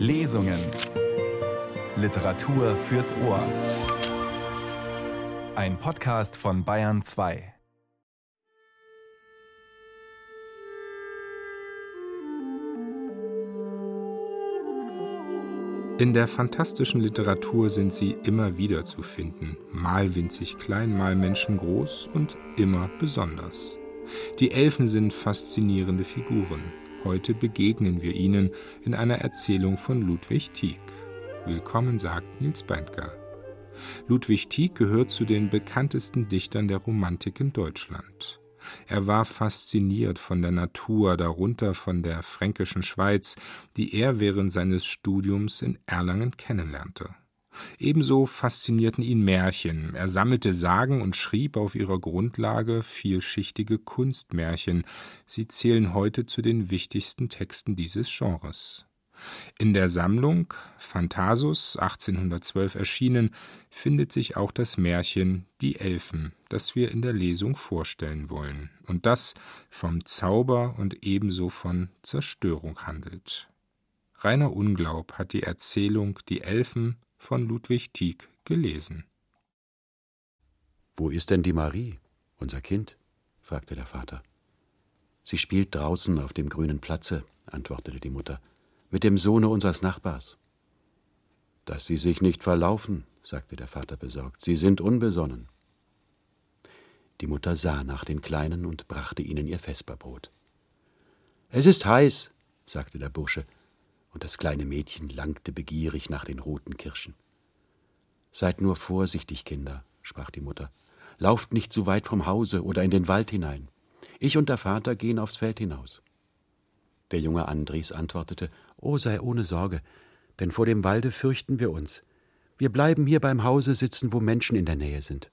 Lesungen. Literatur fürs Ohr. Ein Podcast von Bayern 2. In der fantastischen Literatur sind sie immer wieder zu finden, mal winzig klein, mal menschengroß und immer besonders. Die Elfen sind faszinierende Figuren. Heute begegnen wir ihnen in einer Erzählung von Ludwig Tieck. Willkommen, sagt Nils Beindker. Ludwig Tieck gehört zu den bekanntesten Dichtern der Romantik in Deutschland. Er war fasziniert von der Natur, darunter von der fränkischen Schweiz, die er während seines Studiums in Erlangen kennenlernte. Ebenso faszinierten ihn Märchen. Er sammelte Sagen und schrieb auf ihrer Grundlage vielschichtige Kunstmärchen. Sie zählen heute zu den wichtigsten Texten dieses Genres. In der Sammlung Phantasus 1812 erschienen findet sich auch das Märchen Die Elfen, das wir in der Lesung vorstellen wollen und das vom Zauber und ebenso von Zerstörung handelt. Rainer Unglaub hat die Erzählung Die Elfen von Ludwig Tieck gelesen. Wo ist denn die Marie, unser Kind? fragte der Vater. Sie spielt draußen auf dem grünen Platze, antwortete die Mutter mit dem Sohne unseres Nachbars. Dass Sie sich nicht verlaufen, sagte der Vater besorgt, Sie sind unbesonnen. Die Mutter sah nach den Kleinen und brachte ihnen ihr Vesperbrot. Es ist heiß, sagte der Bursche, und das kleine Mädchen langte begierig nach den roten Kirschen. Seid nur vorsichtig, Kinder, sprach die Mutter. Lauft nicht zu weit vom Hause oder in den Wald hinein. Ich und der Vater gehen aufs Feld hinaus. Der junge Andries antwortete Oh, sei ohne Sorge, denn vor dem Walde fürchten wir uns. Wir bleiben hier beim Hause sitzen, wo Menschen in der Nähe sind.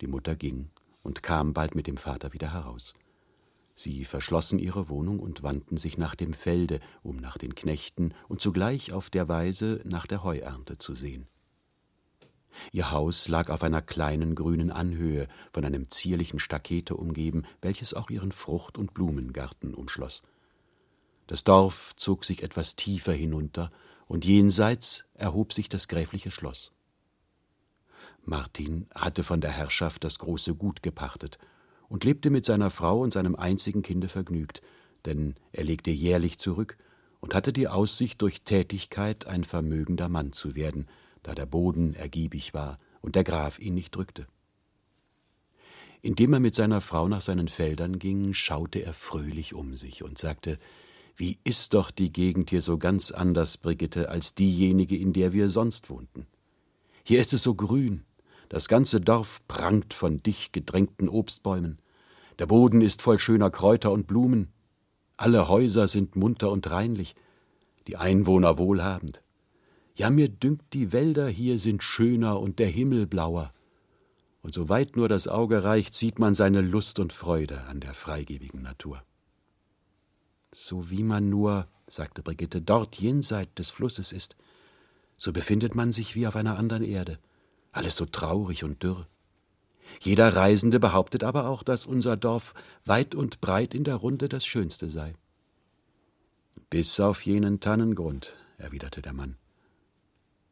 Die Mutter ging und kam bald mit dem Vater wieder heraus. Sie verschlossen ihre Wohnung und wandten sich nach dem Felde, um nach den Knechten und zugleich auf der Weise nach der Heuernte zu sehen. Ihr Haus lag auf einer kleinen grünen Anhöhe, von einem zierlichen Stakete umgeben, welches auch ihren Frucht- und Blumengarten umschloss. Das Dorf zog sich etwas tiefer hinunter, und jenseits erhob sich das gräfliche Schloss. Martin hatte von der Herrschaft das große Gut gepachtet und lebte mit seiner Frau und seinem einzigen Kinde vergnügt, denn er legte jährlich zurück und hatte die Aussicht, durch Tätigkeit ein vermögender Mann zu werden, da der Boden ergiebig war und der Graf ihn nicht drückte. Indem er mit seiner Frau nach seinen Feldern ging, schaute er fröhlich um sich und sagte wie ist doch die Gegend hier so ganz anders, Brigitte, als diejenige, in der wir sonst wohnten. Hier ist es so grün, das ganze Dorf prangt von dicht gedrängten Obstbäumen, der Boden ist voll schöner Kräuter und Blumen, alle Häuser sind munter und reinlich, die Einwohner wohlhabend. Ja, mir dünkt, die Wälder hier sind schöner und der Himmel blauer. Und soweit nur das Auge reicht, sieht man seine Lust und Freude an der freigebigen Natur. So wie man nur, sagte Brigitte, dort jenseits des Flusses ist, so befindet man sich wie auf einer anderen Erde, alles so traurig und dürr. Jeder Reisende behauptet aber auch, dass unser Dorf weit und breit in der Runde das schönste sei. Bis auf jenen Tannengrund, erwiderte der Mann.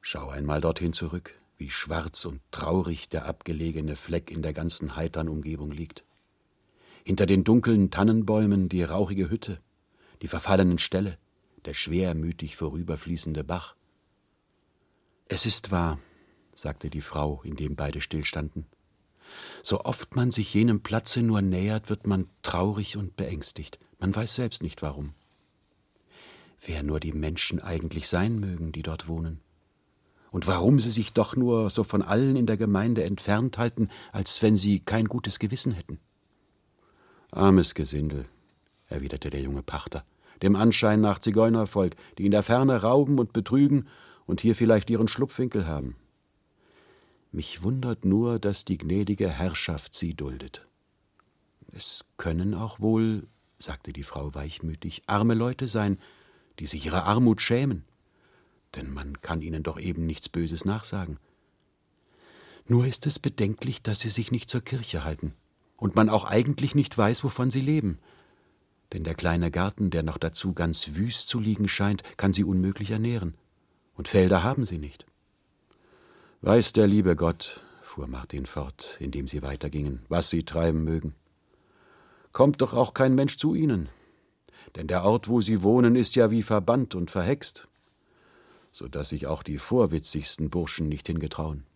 Schau einmal dorthin zurück, wie schwarz und traurig der abgelegene Fleck in der ganzen heitern Umgebung liegt. Hinter den dunklen Tannenbäumen die rauchige Hütte, die verfallenen Ställe, der schwermütig vorüberfließende Bach. Es ist wahr, sagte die Frau, indem beide stillstanden. So oft man sich jenem Platze nur nähert, wird man traurig und beängstigt. Man weiß selbst nicht warum. Wer nur die Menschen eigentlich sein mögen, die dort wohnen. Und warum sie sich doch nur so von allen in der Gemeinde entfernt halten, als wenn sie kein gutes Gewissen hätten. Armes Gesindel, erwiderte der junge Pachter, dem Anschein nach Zigeunervolk, die in der Ferne rauben und betrügen und hier vielleicht ihren Schlupfwinkel haben. Mich wundert nur, dass die gnädige Herrschaft sie duldet. Es können auch wohl, sagte die Frau weichmütig, arme Leute sein, die sich ihrer Armut schämen, denn man kann ihnen doch eben nichts Böses nachsagen. Nur ist es bedenklich, dass sie sich nicht zur Kirche halten und man auch eigentlich nicht weiß, wovon sie leben. Denn der kleine Garten, der noch dazu ganz wüst zu liegen scheint, kann sie unmöglich ernähren. Und Felder haben sie nicht. Weiß der liebe Gott, fuhr Martin fort, indem sie weitergingen, was sie treiben mögen. Kommt doch auch kein Mensch zu ihnen, denn der Ort, wo sie wohnen, ist ja wie verbannt und verhext, so dass sich auch die vorwitzigsten Burschen nicht hingetrauen.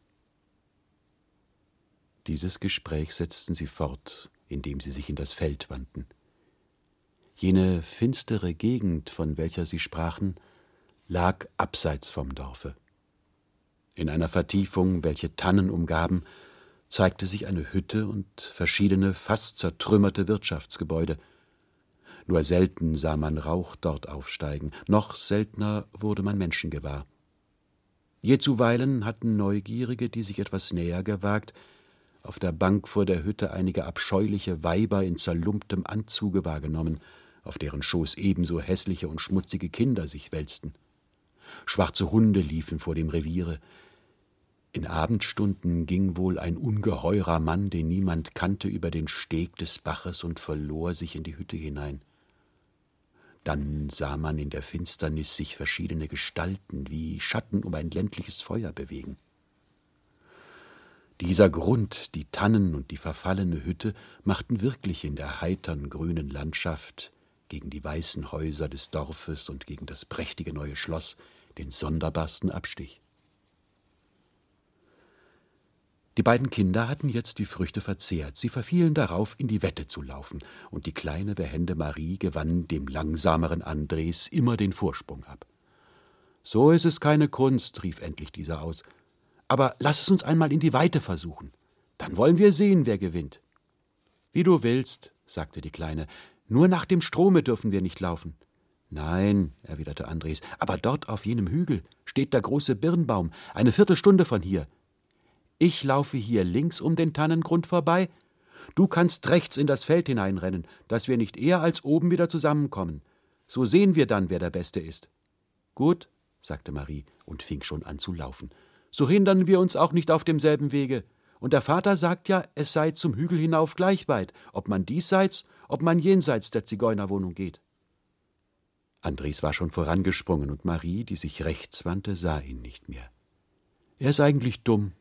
Dieses Gespräch setzten sie fort, indem sie sich in das Feld wandten. Jene finstere Gegend, von welcher sie sprachen, lag abseits vom Dorfe. In einer Vertiefung, welche Tannen umgaben, zeigte sich eine Hütte und verschiedene fast zertrümmerte Wirtschaftsgebäude. Nur selten sah man Rauch dort aufsteigen, noch seltener wurde man Menschen gewahr. Jezuweilen hatten Neugierige, die sich etwas näher gewagt, auf der Bank vor der Hütte einige abscheuliche Weiber in zerlumptem Anzuge wahrgenommen, auf deren Schoß ebenso hässliche und schmutzige Kinder sich wälzten. Schwarze Hunde liefen vor dem Reviere, in Abendstunden ging wohl ein ungeheurer Mann, den niemand kannte, über den Steg des Baches und verlor sich in die Hütte hinein. Dann sah man in der Finsternis sich verschiedene Gestalten wie Schatten um ein ländliches Feuer bewegen. Dieser Grund, die Tannen und die verfallene Hütte machten wirklich in der heitern grünen Landschaft gegen die weißen Häuser des Dorfes und gegen das prächtige neue Schloss den sonderbarsten Abstich. Die beiden Kinder hatten jetzt die Früchte verzehrt. Sie verfielen darauf, in die Wette zu laufen, und die kleine, behende Marie gewann dem langsameren Andres immer den Vorsprung ab. So ist es keine Kunst, rief endlich dieser aus. Aber lass es uns einmal in die Weite versuchen. Dann wollen wir sehen, wer gewinnt. Wie du willst, sagte die Kleine. Nur nach dem Strome dürfen wir nicht laufen. Nein, erwiderte Andres, aber dort auf jenem Hügel steht der große Birnbaum, eine Viertelstunde von hier. Ich laufe hier links um den Tannengrund vorbei. Du kannst rechts in das Feld hineinrennen, dass wir nicht eher als oben wieder zusammenkommen. So sehen wir dann, wer der Beste ist. Gut, sagte Marie und fing schon an zu laufen. So hindern wir uns auch nicht auf demselben Wege. Und der Vater sagt ja, es sei zum Hügel hinauf gleich weit, ob man diesseits, ob man jenseits der Zigeunerwohnung geht. Andres war schon vorangesprungen und Marie, die sich rechts wandte, sah ihn nicht mehr. Er ist eigentlich dumm,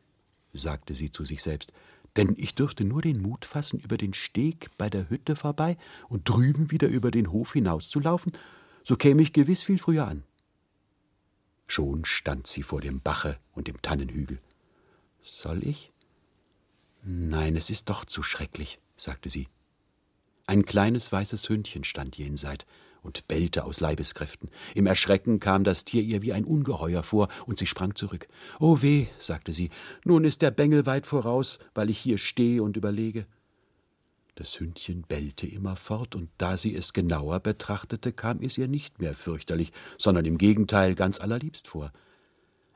sagte sie zu sich selbst, denn ich dürfte nur den Mut fassen, über den Steg bei der Hütte vorbei und drüben wieder über den Hof hinauszulaufen, so käme ich gewiss viel früher an. Schon stand sie vor dem Bache und dem Tannenhügel. Soll ich? Nein, es ist doch zu schrecklich, sagte sie. Ein kleines weißes Hündchen stand jenseit und bellte aus Leibeskräften. Im Erschrecken kam das Tier ihr wie ein Ungeheuer vor, und sie sprang zurück. Oh weh, sagte sie, nun ist der Bengel weit voraus, weil ich hier stehe und überlege. Das Hündchen bellte immerfort, und da sie es genauer betrachtete, kam es ihr nicht mehr fürchterlich, sondern im Gegenteil ganz allerliebst vor.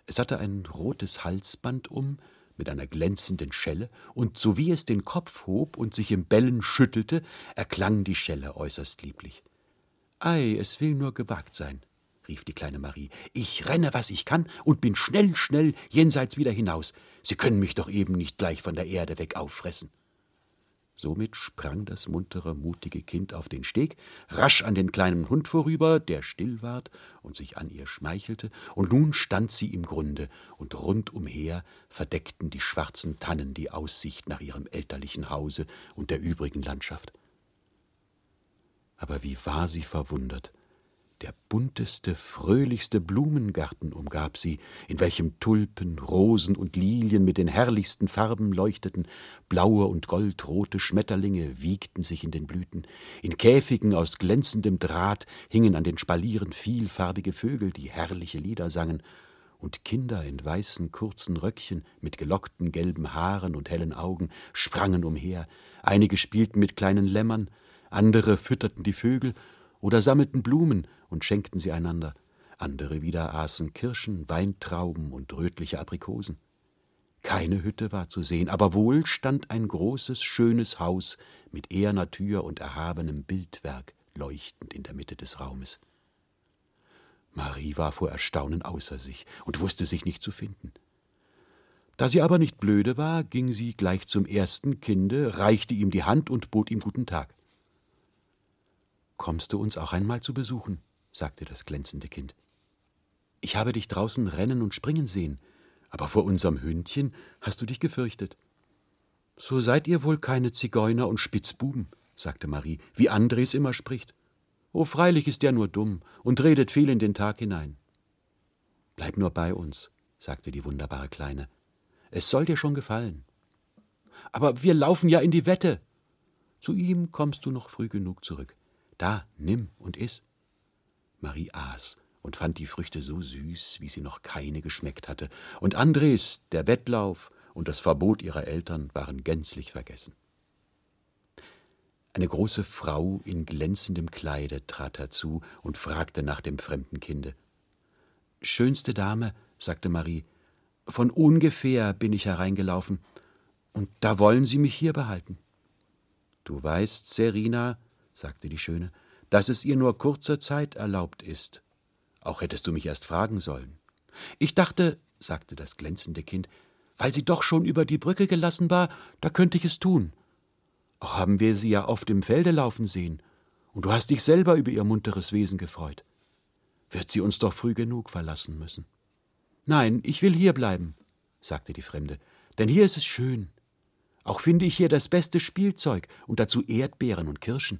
Es hatte ein rotes Halsband um, mit einer glänzenden Schelle, und sowie es den Kopf hob und sich im Bellen schüttelte, erklang die Schelle äußerst lieblich. Ei, es will nur gewagt sein, rief die kleine Marie. Ich renne, was ich kann, und bin schnell, schnell jenseits wieder hinaus. Sie können mich doch eben nicht gleich von der Erde weg auffressen. Somit sprang das muntere, mutige Kind auf den Steg, rasch an den kleinen Hund vorüber, der still ward und sich an ihr schmeichelte, und nun stand sie im Grunde, und rundumher verdeckten die schwarzen Tannen die Aussicht nach ihrem elterlichen Hause und der übrigen Landschaft aber wie war sie verwundert. Der bunteste, fröhlichste Blumengarten umgab sie, in welchem Tulpen, Rosen und Lilien mit den herrlichsten Farben leuchteten, blaue und goldrote Schmetterlinge wiegten sich in den Blüten, in Käfigen aus glänzendem Draht hingen an den Spalieren vielfarbige Vögel, die herrliche Lieder sangen, und Kinder in weißen kurzen Röckchen mit gelockten gelben Haaren und hellen Augen sprangen umher, einige spielten mit kleinen Lämmern, andere fütterten die Vögel oder sammelten Blumen und schenkten sie einander, andere wieder aßen Kirschen, Weintrauben und rötliche Aprikosen. Keine Hütte war zu sehen, aber wohl stand ein großes, schönes Haus mit eherner Tür und erhabenem Bildwerk leuchtend in der Mitte des Raumes. Marie war vor Erstaunen außer sich und wusste sich nicht zu finden. Da sie aber nicht blöde war, ging sie gleich zum ersten Kinde, reichte ihm die Hand und bot ihm guten Tag. Kommst du uns auch einmal zu besuchen? sagte das glänzende Kind. Ich habe dich draußen rennen und springen sehen, aber vor unserem Hündchen hast du dich gefürchtet. So seid ihr wohl keine Zigeuner und Spitzbuben, sagte Marie, wie Andres immer spricht. Oh, freilich ist der nur dumm und redet viel in den Tag hinein. Bleib nur bei uns, sagte die wunderbare Kleine. Es soll dir schon gefallen. Aber wir laufen ja in die Wette. Zu ihm kommst du noch früh genug zurück. Da, nimm und iss. Marie aß und fand die Früchte so süß, wie sie noch keine geschmeckt hatte, und Andres, der Wettlauf und das Verbot ihrer Eltern waren gänzlich vergessen. Eine große Frau in glänzendem Kleide trat herzu und fragte nach dem fremden Kinde. Schönste Dame, sagte Marie, von ungefähr bin ich hereingelaufen, und da wollen Sie mich hier behalten. Du weißt, Serina, sagte die Schöne, dass es ihr nur kurzer Zeit erlaubt ist. Auch hättest du mich erst fragen sollen. Ich dachte, sagte das glänzende Kind, weil sie doch schon über die Brücke gelassen war, da könnte ich es tun. Auch haben wir sie ja oft im Felde laufen sehen, und du hast dich selber über ihr munteres Wesen gefreut. Wird sie uns doch früh genug verlassen müssen. Nein, ich will hier bleiben, sagte die Fremde, denn hier ist es schön. Auch finde ich hier das beste Spielzeug und dazu Erdbeeren und Kirschen.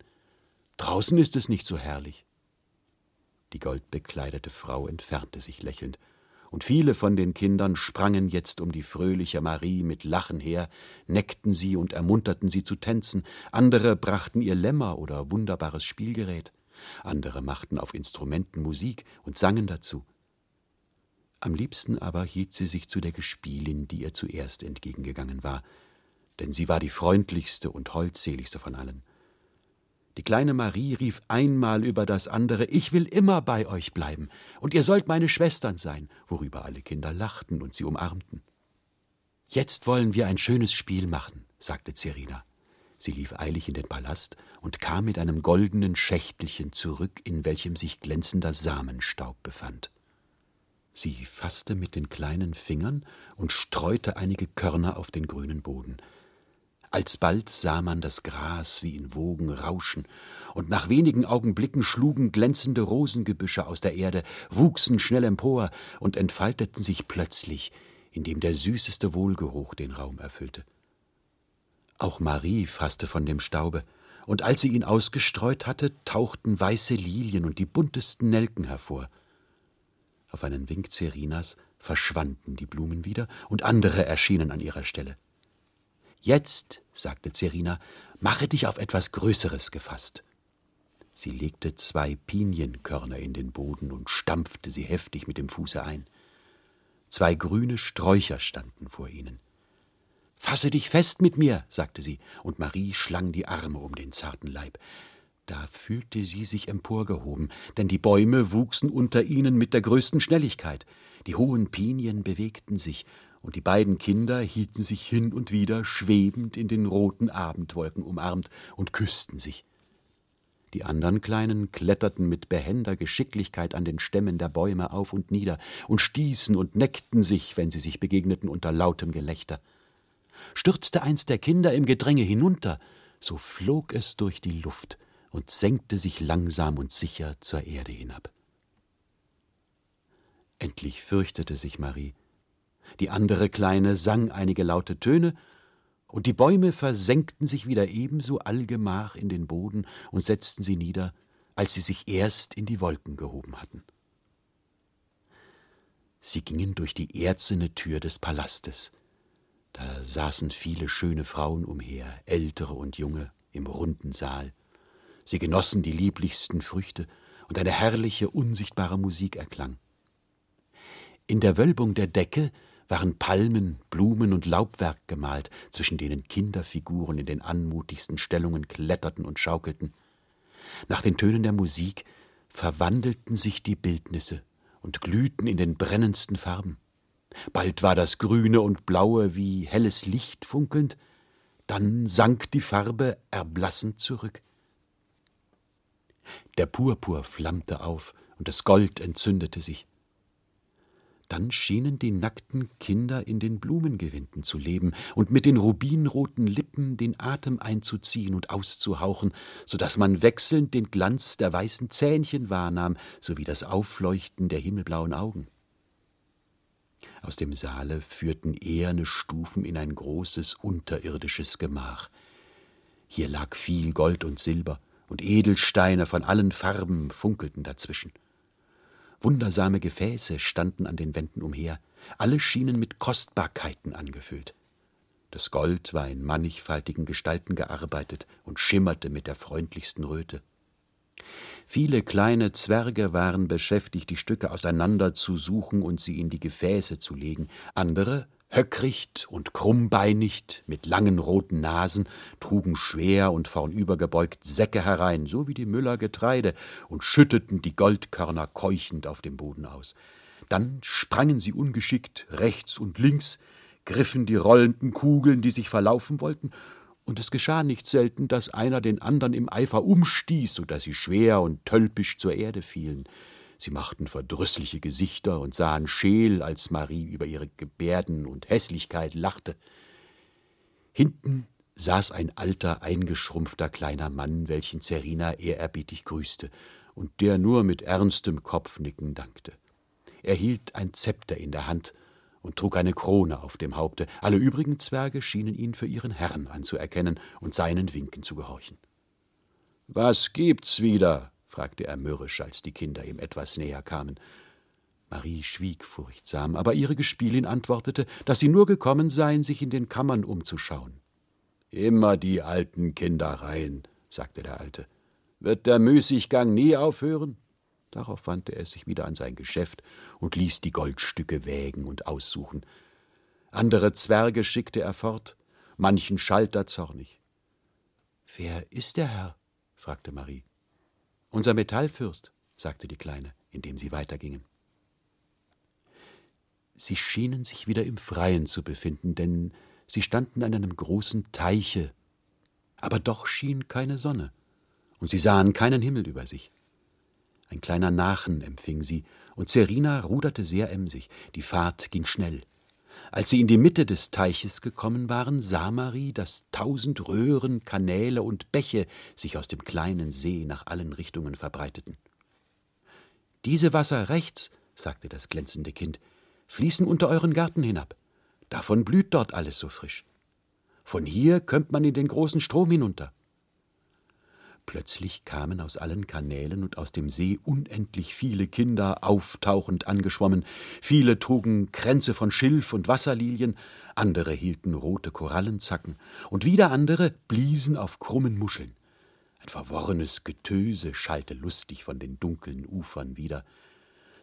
Draußen ist es nicht so herrlich. Die goldbekleidete Frau entfernte sich lächelnd, und viele von den Kindern sprangen jetzt um die fröhliche Marie mit Lachen her, neckten sie und ermunterten sie zu tänzen, andere brachten ihr Lämmer oder wunderbares Spielgerät, andere machten auf Instrumenten Musik und sangen dazu. Am liebsten aber hielt sie sich zu der Gespielin, die ihr zuerst entgegengegangen war, denn sie war die freundlichste und holdseligste von allen. Die kleine Marie rief einmal über das andere Ich will immer bei euch bleiben, und ihr sollt meine Schwestern sein, worüber alle Kinder lachten und sie umarmten. Jetzt wollen wir ein schönes Spiel machen, sagte Zerina. Sie lief eilig in den Palast und kam mit einem goldenen Schächtelchen zurück, in welchem sich glänzender Samenstaub befand. Sie fasste mit den kleinen Fingern und streute einige Körner auf den grünen Boden. Alsbald sah man das Gras wie in Wogen rauschen, und nach wenigen Augenblicken schlugen glänzende Rosengebüsche aus der Erde, wuchsen schnell empor und entfalteten sich plötzlich, indem der süßeste Wohlgeruch den Raum erfüllte. Auch Marie fasste von dem Staube, und als sie ihn ausgestreut hatte, tauchten weiße Lilien und die buntesten Nelken hervor. Auf einen Wink Cerinas verschwanden die Blumen wieder, und andere erschienen an ihrer Stelle. Jetzt, sagte Zerina, mache dich auf etwas Größeres gefasst. Sie legte zwei Pinienkörner in den Boden und stampfte sie heftig mit dem Fuße ein. Zwei grüne Sträucher standen vor ihnen. Fasse dich fest mit mir, sagte sie, und Marie schlang die Arme um den zarten Leib. Da fühlte sie sich emporgehoben, denn die Bäume wuchsen unter ihnen mit der größten Schnelligkeit. Die hohen Pinien bewegten sich, und die beiden Kinder hielten sich hin und wieder schwebend in den roten Abendwolken umarmt und küssten sich. Die anderen Kleinen kletterten mit behender Geschicklichkeit an den Stämmen der Bäume auf und nieder und stießen und neckten sich, wenn sie sich begegneten, unter lautem Gelächter. Stürzte eins der Kinder im Gedränge hinunter, so flog es durch die Luft und senkte sich langsam und sicher zur Erde hinab. Endlich fürchtete sich Marie, die andere Kleine sang einige laute Töne, und die Bäume versenkten sich wieder ebenso allgemach in den Boden und setzten sie nieder, als sie sich erst in die Wolken gehoben hatten. Sie gingen durch die erzene Tür des Palastes. Da saßen viele schöne Frauen umher, ältere und junge, im runden Saal. Sie genossen die lieblichsten Früchte, und eine herrliche, unsichtbare Musik erklang. In der Wölbung der Decke waren Palmen, Blumen und Laubwerk gemalt, zwischen denen Kinderfiguren in den anmutigsten Stellungen kletterten und schaukelten. Nach den Tönen der Musik verwandelten sich die Bildnisse und glühten in den brennendsten Farben. Bald war das Grüne und Blaue wie helles Licht funkelnd, dann sank die Farbe erblassend zurück. Der Purpur flammte auf und das Gold entzündete sich. Dann schienen die nackten Kinder in den Blumengewinden zu leben und mit den rubinroten Lippen den Atem einzuziehen und auszuhauchen, so dass man wechselnd den Glanz der weißen Zähnchen wahrnahm, sowie das Aufleuchten der himmelblauen Augen. Aus dem Saale führten eherne Stufen in ein großes unterirdisches Gemach. Hier lag viel Gold und Silber, und Edelsteine von allen Farben funkelten dazwischen. Wundersame Gefäße standen an den Wänden umher, alle schienen mit Kostbarkeiten angefüllt. Das Gold war in mannigfaltigen Gestalten gearbeitet und schimmerte mit der freundlichsten Röte. Viele kleine Zwerge waren beschäftigt, die Stücke auseinander zu suchen und sie in die Gefäße zu legen, andere höckricht und krummbeinigt, mit langen roten Nasen, trugen schwer und vornübergebeugt Säcke herein, so wie die Müller Getreide, und schütteten die Goldkörner keuchend auf dem Boden aus. Dann sprangen sie ungeschickt rechts und links, griffen die rollenden Kugeln, die sich verlaufen wollten, und es geschah nicht selten, dass einer den andern im Eifer umstieß, so dass sie schwer und tölpisch zur Erde fielen. Sie machten verdrüßliche Gesichter und sahen scheel, als Marie über ihre Gebärden und Hässlichkeit lachte. Hinten saß ein alter, eingeschrumpfter kleiner Mann, welchen Zerina ehrerbietig grüßte und der nur mit ernstem Kopfnicken dankte. Er hielt ein Zepter in der Hand und trug eine Krone auf dem Haupte. Alle übrigen Zwerge schienen ihn für ihren Herrn anzuerkennen und seinen Winken zu gehorchen. Was gibt's wieder? Fragte er mürrisch, als die Kinder ihm etwas näher kamen. Marie schwieg furchtsam, aber ihre Gespielin antwortete, dass sie nur gekommen seien, sich in den Kammern umzuschauen. Immer die alten Kindereien, sagte der Alte. Wird der Müßiggang nie aufhören? Darauf wandte er sich wieder an sein Geschäft und ließ die Goldstücke wägen und aussuchen. Andere Zwerge schickte er fort, manchen Schalter zornig. Wer ist der Herr? fragte Marie. Unser Metallfürst, sagte die Kleine, indem sie weitergingen. Sie schienen sich wieder im Freien zu befinden, denn sie standen an einem großen Teiche. Aber doch schien keine Sonne, und sie sahen keinen Himmel über sich. Ein kleiner Nachen empfing sie, und Serina ruderte sehr emsig. Die Fahrt ging schnell. Als sie in die Mitte des Teiches gekommen waren, sah Marie, dass tausend Röhren, Kanäle und Bäche sich aus dem kleinen See nach allen Richtungen verbreiteten. Diese Wasser rechts, sagte das glänzende Kind, fließen unter euren Garten hinab. Davon blüht dort alles so frisch. Von hier kömmt man in den großen Strom hinunter. Plötzlich kamen aus allen Kanälen und aus dem See unendlich viele Kinder auftauchend angeschwommen. Viele trugen Kränze von Schilf und Wasserlilien, andere hielten rote Korallenzacken, und wieder andere bliesen auf krummen Muscheln. Ein verworrenes Getöse schallte lustig von den dunklen Ufern wieder.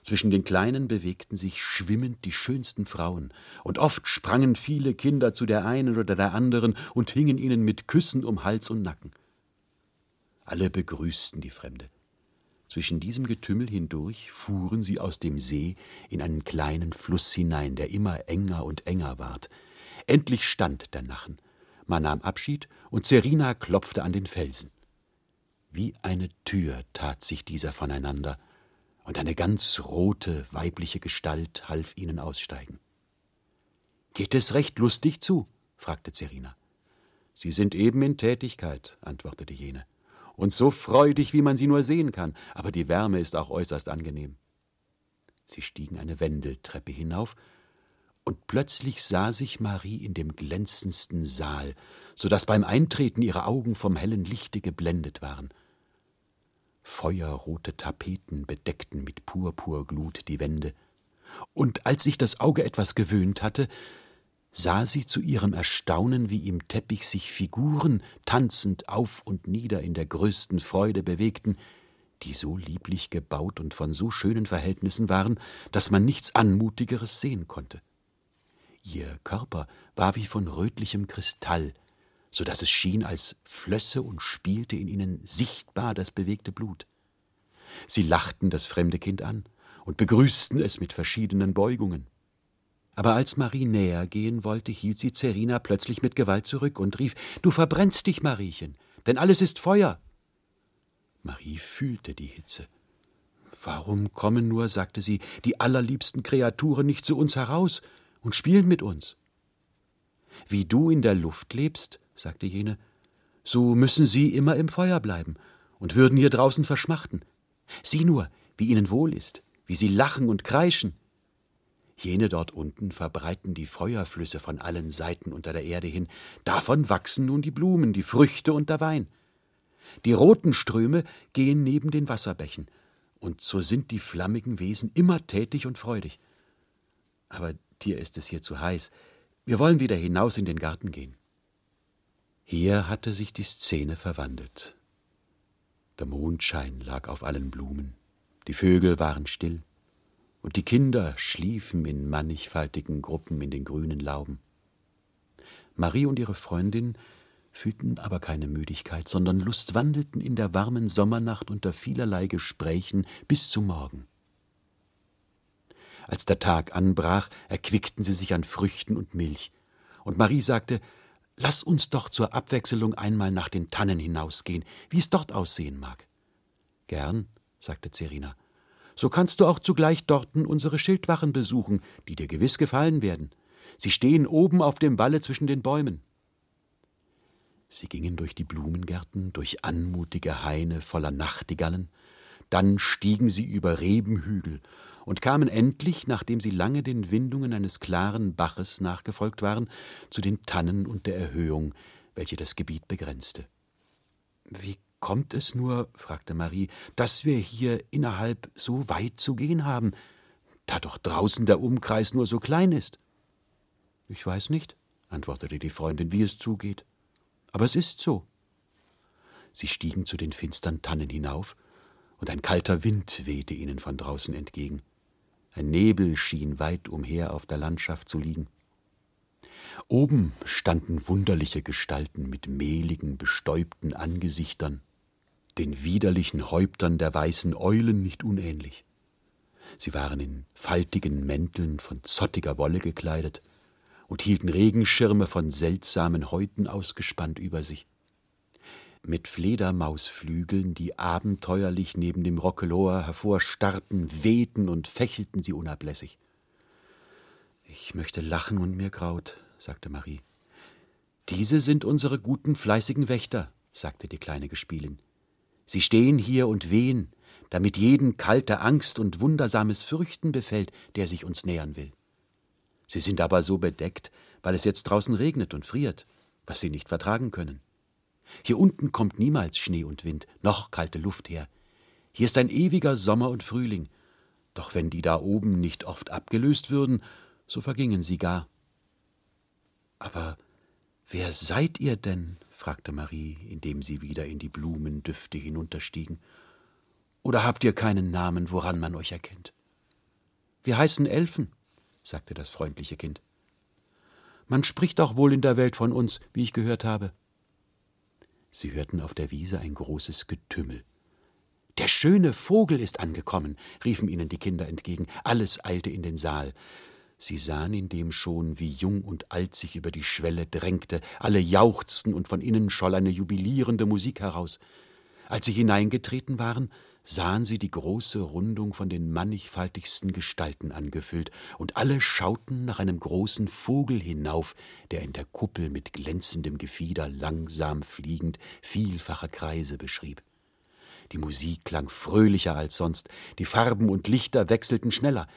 Zwischen den Kleinen bewegten sich schwimmend die schönsten Frauen, und oft sprangen viele Kinder zu der einen oder der anderen und hingen ihnen mit Küssen um Hals und Nacken. Alle begrüßten die Fremde. Zwischen diesem Getümmel hindurch fuhren sie aus dem See in einen kleinen Fluss hinein, der immer enger und enger ward. Endlich stand der Nachen. Man nahm Abschied, und Serina klopfte an den Felsen. Wie eine Tür tat sich dieser voneinander, und eine ganz rote, weibliche Gestalt half ihnen aussteigen. Geht es recht lustig zu? fragte Serina. Sie sind eben in Tätigkeit, antwortete jene und so freudig, wie man sie nur sehen kann, aber die Wärme ist auch äußerst angenehm. Sie stiegen eine Wendeltreppe hinauf, und plötzlich sah sich Marie in dem glänzendsten Saal, so dass beim Eintreten ihre Augen vom hellen Lichte geblendet waren. Feuerrote Tapeten bedeckten mit Purpurglut die Wände, und als sich das Auge etwas gewöhnt hatte, sah sie zu ihrem Erstaunen, wie im Teppich sich Figuren tanzend auf und nieder in der größten Freude bewegten, die so lieblich gebaut und von so schönen Verhältnissen waren, dass man nichts Anmutigeres sehen konnte. Ihr Körper war wie von rötlichem Kristall, so dass es schien, als flösse und spielte in ihnen sichtbar das bewegte Blut. Sie lachten das fremde Kind an und begrüßten es mit verschiedenen Beugungen. Aber als Marie näher gehen wollte, hielt sie Zerina plötzlich mit Gewalt zurück und rief Du verbrennst dich, Mariechen, denn alles ist Feuer. Marie fühlte die Hitze. Warum kommen nur, sagte sie, die allerliebsten Kreaturen nicht zu uns heraus und spielen mit uns? Wie du in der Luft lebst, sagte jene, so müssen sie immer im Feuer bleiben und würden hier draußen verschmachten. Sieh nur, wie ihnen wohl ist, wie sie lachen und kreischen. Jene dort unten verbreiten die Feuerflüsse von allen Seiten unter der Erde hin, davon wachsen nun die Blumen, die Früchte und der Wein. Die roten Ströme gehen neben den Wasserbächen, und so sind die flammigen Wesen immer tätig und freudig. Aber dir ist es hier zu heiß, wir wollen wieder hinaus in den Garten gehen. Hier hatte sich die Szene verwandelt. Der Mondschein lag auf allen Blumen, die Vögel waren still, und die Kinder schliefen in mannigfaltigen Gruppen in den grünen Lauben. Marie und ihre Freundin fühlten aber keine Müdigkeit, sondern lustwandelten in der warmen Sommernacht unter vielerlei Gesprächen bis zum Morgen. Als der Tag anbrach, erquickten sie sich an Früchten und Milch, und Marie sagte Lass uns doch zur Abwechselung einmal nach den Tannen hinausgehen, wie es dort aussehen mag. Gern, sagte Zerina. So kannst du auch zugleich dorten unsere Schildwachen besuchen, die dir gewiss gefallen werden. Sie stehen oben auf dem Walle zwischen den Bäumen. Sie gingen durch die Blumengärten, durch anmutige Haine voller Nachtigallen, dann stiegen sie über Rebenhügel und kamen endlich, nachdem sie lange den Windungen eines klaren Baches nachgefolgt waren, zu den Tannen und der Erhöhung, welche das Gebiet begrenzte. Wie kommt es nur, fragte Marie, dass wir hier innerhalb so weit zu gehen haben, da doch draußen der Umkreis nur so klein ist? Ich weiß nicht, antwortete die Freundin, wie es zugeht. Aber es ist so. Sie stiegen zu den finstern Tannen hinauf, und ein kalter Wind wehte ihnen von draußen entgegen. Ein Nebel schien weit umher auf der Landschaft zu liegen. Oben standen wunderliche Gestalten mit mehligen, bestäubten Angesichtern, den widerlichen Häuptern der weißen Eulen nicht unähnlich. Sie waren in faltigen Mänteln von zottiger Wolle gekleidet und hielten Regenschirme von seltsamen Häuten ausgespannt über sich mit Fledermausflügeln, die abenteuerlich neben dem Rockelor hervorstarrten, wehten und fächelten sie unablässig. Ich möchte lachen und mir graut, sagte Marie. Diese sind unsere guten, fleißigen Wächter, sagte die kleine Gespielin. Sie stehen hier und wehen, damit jeden kalte Angst und wundersames Fürchten befällt, der sich uns nähern will. Sie sind aber so bedeckt, weil es jetzt draußen regnet und friert, was sie nicht vertragen können. Hier unten kommt niemals Schnee und Wind, noch kalte Luft her. Hier ist ein ewiger Sommer und Frühling. Doch wenn die da oben nicht oft abgelöst würden, so vergingen sie gar. Aber wer seid ihr denn? Fragte Marie, indem sie wieder in die Blumendüfte hinunterstiegen. Oder habt ihr keinen Namen, woran man euch erkennt? Wir heißen Elfen, sagte das freundliche Kind. Man spricht auch wohl in der Welt von uns, wie ich gehört habe. Sie hörten auf der Wiese ein großes Getümmel. Der schöne Vogel ist angekommen, riefen ihnen die Kinder entgegen. Alles eilte in den Saal. Sie sahen in dem schon, wie jung und alt sich über die Schwelle drängte. Alle jauchzten und von innen scholl eine jubilierende Musik heraus. Als sie hineingetreten waren, sahen sie die große Rundung von den mannigfaltigsten Gestalten angefüllt, und alle schauten nach einem großen Vogel hinauf, der in der Kuppel mit glänzendem Gefieder langsam fliegend vielfache Kreise beschrieb. Die Musik klang fröhlicher als sonst, die Farben und Lichter wechselten schneller,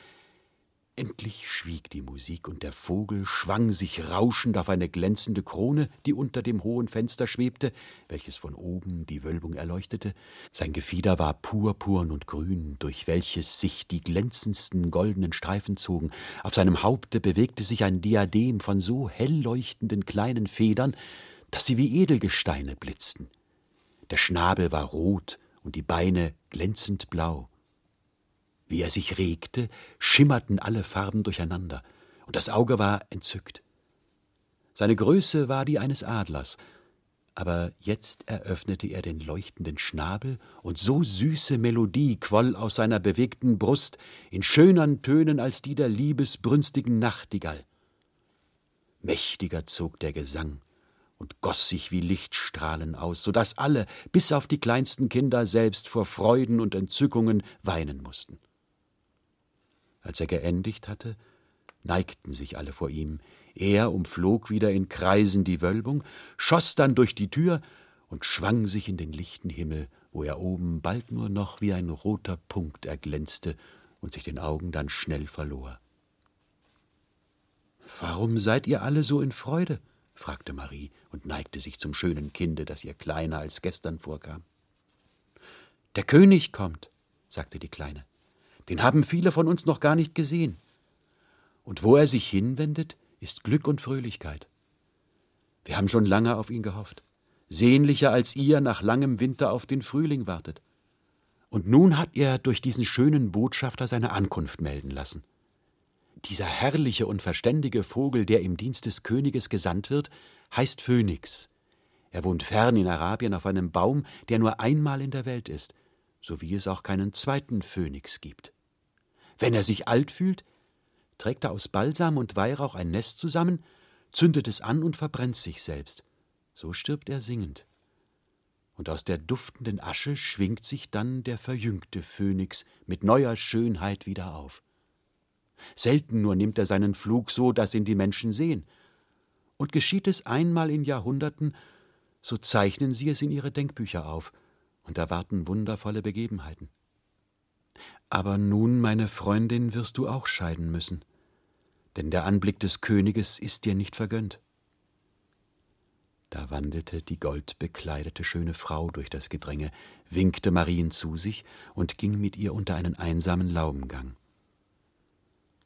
Endlich schwieg die Musik, und der Vogel schwang sich rauschend auf eine glänzende Krone, die unter dem hohen Fenster schwebte, welches von oben die Wölbung erleuchtete. Sein Gefieder war purpurn und grün, durch welches sich die glänzendsten goldenen Streifen zogen. Auf seinem Haupte bewegte sich ein Diadem von so hell leuchtenden kleinen Federn, dass sie wie Edelgesteine blitzten. Der Schnabel war rot und die Beine glänzend blau. Wie er sich regte, schimmerten alle Farben durcheinander, und das Auge war entzückt. Seine Größe war die eines Adlers, aber jetzt eröffnete er den leuchtenden Schnabel, und so süße Melodie quoll aus seiner bewegten Brust in schönern Tönen als die der liebesbrünstigen Nachtigall. Mächtiger zog der Gesang, und goss sich wie Lichtstrahlen aus, so dass alle, bis auf die kleinsten Kinder selbst, vor Freuden und Entzückungen weinen mussten. Als er geendigt hatte, neigten sich alle vor ihm, er umflog wieder in Kreisen die Wölbung, schoss dann durch die Tür und schwang sich in den lichten Himmel, wo er oben bald nur noch wie ein roter Punkt erglänzte und sich den Augen dann schnell verlor. Warum seid ihr alle so in Freude? fragte Marie und neigte sich zum schönen Kinde, das ihr kleiner als gestern vorkam. Der König kommt, sagte die Kleine. Den haben viele von uns noch gar nicht gesehen. Und wo er sich hinwendet, ist Glück und Fröhlichkeit. Wir haben schon lange auf ihn gehofft, sehnlicher als ihr nach langem Winter auf den Frühling wartet. Und nun hat er durch diesen schönen Botschafter seine Ankunft melden lassen. Dieser herrliche und verständige Vogel, der im Dienst des Königes gesandt wird, heißt Phönix. Er wohnt fern in Arabien auf einem Baum, der nur einmal in der Welt ist, so wie es auch keinen zweiten Phönix gibt. Wenn er sich alt fühlt, trägt er aus Balsam und Weihrauch ein Nest zusammen, zündet es an und verbrennt sich selbst. So stirbt er singend. Und aus der duftenden Asche schwingt sich dann der verjüngte Phönix mit neuer Schönheit wieder auf. Selten nur nimmt er seinen Flug so, dass ihn die Menschen sehen. Und geschieht es einmal in Jahrhunderten, so zeichnen sie es in ihre Denkbücher auf und erwarten wundervolle Begebenheiten. Aber nun, meine Freundin, wirst du auch scheiden müssen, denn der Anblick des Königes ist dir nicht vergönnt. Da wandelte die goldbekleidete schöne Frau durch das Gedränge, winkte Marien zu sich und ging mit ihr unter einen einsamen Laubengang.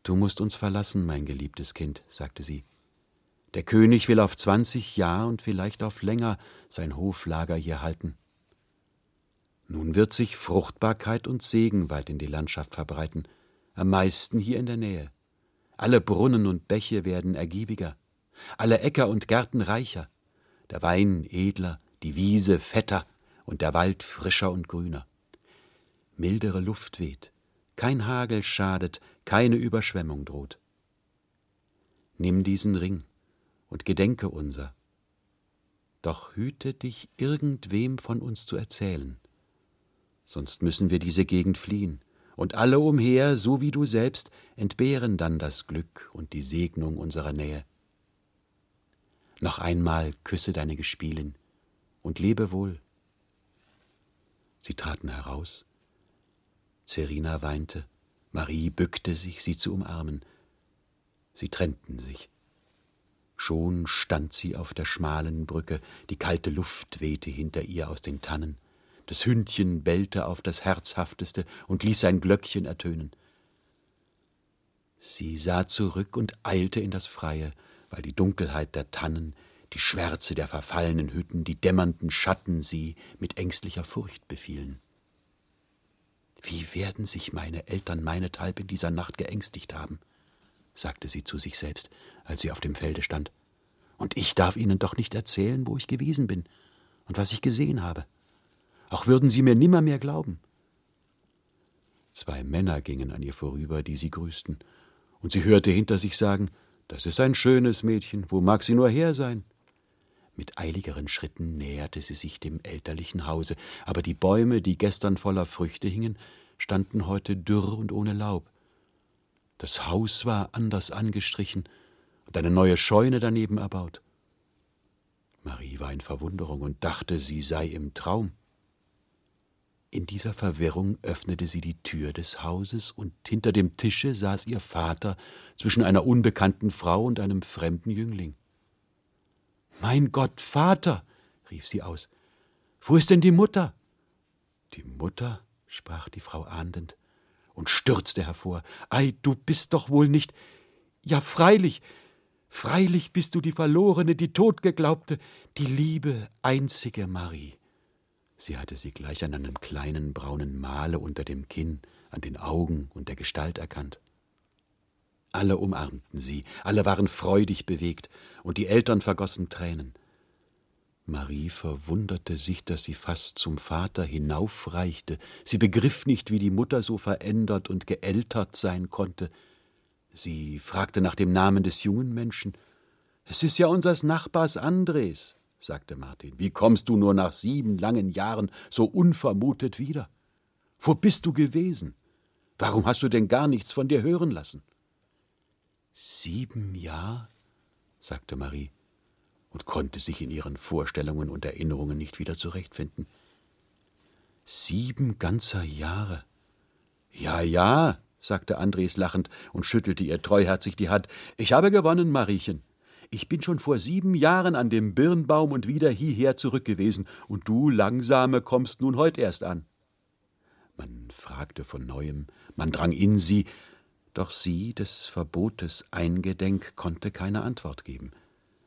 Du musst uns verlassen, mein geliebtes Kind, sagte sie. Der König will auf zwanzig Jahr und vielleicht auf länger sein Hoflager hier halten. Nun wird sich Fruchtbarkeit und Segen weit in die Landschaft verbreiten, am meisten hier in der Nähe. Alle Brunnen und Bäche werden ergiebiger, alle Äcker und Gärten reicher, der Wein edler, die Wiese fetter und der Wald frischer und grüner. Mildere Luft weht, kein Hagel schadet, keine Überschwemmung droht. Nimm diesen Ring und gedenke unser. Doch hüte dich, irgendwem von uns zu erzählen. Sonst müssen wir diese Gegend fliehen, und alle umher, so wie du selbst, entbehren dann das Glück und die Segnung unserer Nähe. Noch einmal küsse deine Gespielin und lebe wohl. Sie traten heraus. Serina weinte, Marie bückte sich, sie zu umarmen. Sie trennten sich. Schon stand sie auf der schmalen Brücke, die kalte Luft wehte hinter ihr aus den Tannen, das Hündchen bellte auf das Herzhafteste und ließ sein Glöckchen ertönen. Sie sah zurück und eilte in das Freie, weil die Dunkelheit der Tannen, die Schwärze der verfallenen Hütten, die dämmernden Schatten sie mit ängstlicher Furcht befielen. Wie werden sich meine Eltern meinethalb in dieser Nacht geängstigt haben, sagte sie zu sich selbst, als sie auf dem Felde stand. Und ich darf ihnen doch nicht erzählen, wo ich gewesen bin und was ich gesehen habe. Auch würden sie mir nimmermehr glauben. Zwei Männer gingen an ihr vorüber, die sie grüßten, und sie hörte hinter sich sagen, das ist ein schönes Mädchen, wo mag sie nur her sein? Mit eiligeren Schritten näherte sie sich dem elterlichen Hause, aber die Bäume, die gestern voller Früchte hingen, standen heute dürr und ohne Laub. Das Haus war anders angestrichen und eine neue Scheune daneben erbaut. Marie war in Verwunderung und dachte, sie sei im Traum. In dieser Verwirrung öffnete sie die Tür des Hauses, und hinter dem Tische saß ihr Vater zwischen einer unbekannten Frau und einem fremden Jüngling. Mein Gott, Vater, rief sie aus, wo ist denn die Mutter? Die Mutter, sprach die Frau ahndend und stürzte hervor. Ei, du bist doch wohl nicht. Ja, freilich, freilich bist du die Verlorene, die Totgeglaubte, die liebe, einzige Marie. Sie hatte sie gleich an einem kleinen braunen Male unter dem Kinn, an den Augen und der Gestalt erkannt. Alle umarmten sie, alle waren freudig bewegt, und die Eltern vergossen Tränen. Marie verwunderte sich, dass sie fast zum Vater hinaufreichte. Sie begriff nicht, wie die Mutter so verändert und geältert sein konnte. Sie fragte nach dem Namen des jungen Menschen. Es ist ja unsers Nachbars Andres, sagte Martin. Wie kommst du nur nach sieben langen Jahren so unvermutet wieder? Wo bist du gewesen? Warum hast du denn gar nichts von dir hören lassen? Sieben Jahre? sagte Marie und konnte sich in ihren Vorstellungen und Erinnerungen nicht wieder zurechtfinden. Sieben ganzer Jahre. Ja, ja, sagte Andres lachend und schüttelte ihr treuherzig die Hand. Ich habe gewonnen, Mariechen. Ich bin schon vor sieben Jahren an dem Birnbaum und wieder hierher zurück gewesen, und du, Langsame, kommst nun heut erst an. Man fragte von neuem, man drang in sie, doch sie, des Verbotes eingedenk, konnte keine Antwort geben.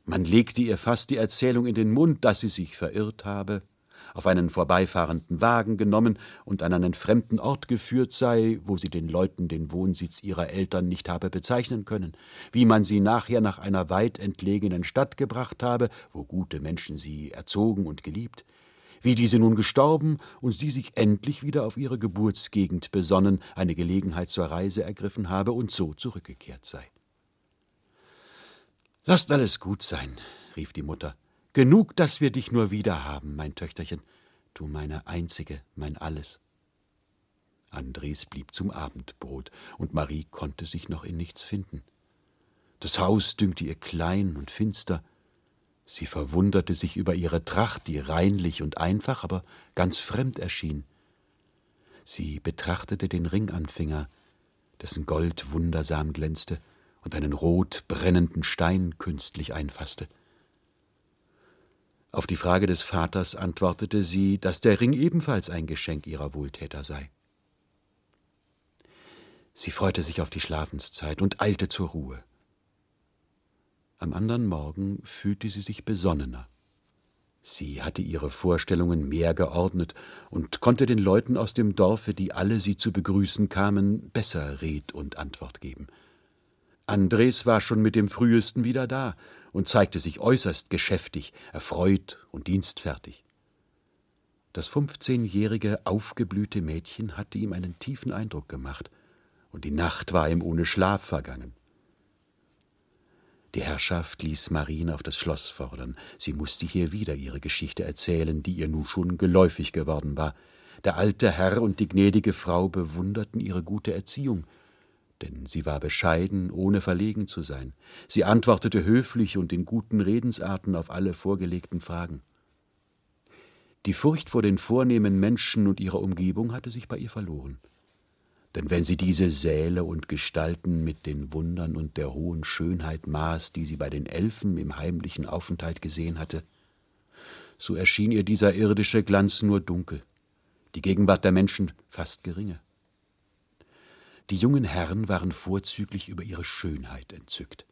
Man legte ihr fast die Erzählung in den Mund, dass sie sich verirrt habe, auf einen vorbeifahrenden Wagen genommen und an einen fremden Ort geführt sei, wo sie den Leuten den Wohnsitz ihrer Eltern nicht habe bezeichnen können, wie man sie nachher nach einer weit entlegenen Stadt gebracht habe, wo gute Menschen sie erzogen und geliebt, wie diese nun gestorben und sie sich endlich wieder auf ihre Geburtsgegend besonnen, eine Gelegenheit zur Reise ergriffen habe und so zurückgekehrt sei. Lasst alles gut sein, rief die Mutter. Genug, dass wir dich nur wieder haben, mein Töchterchen, du meine einzige, mein alles. Andres blieb zum Abendbrot, und Marie konnte sich noch in nichts finden. Das Haus dünkte ihr klein und finster. Sie verwunderte sich über ihre Tracht, die reinlich und einfach, aber ganz fremd erschien. Sie betrachtete den Ring am Finger, dessen Gold wundersam glänzte, und einen rot brennenden Stein künstlich einfasste. Auf die Frage des Vaters antwortete sie, dass der Ring ebenfalls ein Geschenk ihrer Wohltäter sei. Sie freute sich auf die Schlafenszeit und eilte zur Ruhe. Am anderen Morgen fühlte sie sich besonnener. Sie hatte ihre Vorstellungen mehr geordnet und konnte den Leuten aus dem Dorfe, die alle sie zu begrüßen kamen, besser Red und Antwort geben. Andres war schon mit dem Frühesten wieder da und zeigte sich äußerst geschäftig, erfreut und dienstfertig. Das fünfzehnjährige, aufgeblühte Mädchen hatte ihm einen tiefen Eindruck gemacht, und die Nacht war ihm ohne Schlaf vergangen. Die Herrschaft ließ Marien auf das Schloss fordern. Sie musste hier wieder ihre Geschichte erzählen, die ihr nun schon geläufig geworden war. Der alte Herr und die gnädige Frau bewunderten ihre gute Erziehung, denn sie war bescheiden, ohne verlegen zu sein. Sie antwortete höflich und in guten Redensarten auf alle vorgelegten Fragen. Die Furcht vor den vornehmen Menschen und ihrer Umgebung hatte sich bei ihr verloren. Denn wenn sie diese Säle und Gestalten mit den Wundern und der hohen Schönheit maß, die sie bei den Elfen im heimlichen Aufenthalt gesehen hatte, so erschien ihr dieser irdische Glanz nur dunkel, die Gegenwart der Menschen fast geringe. Die jungen Herren waren vorzüglich über ihre Schönheit entzückt.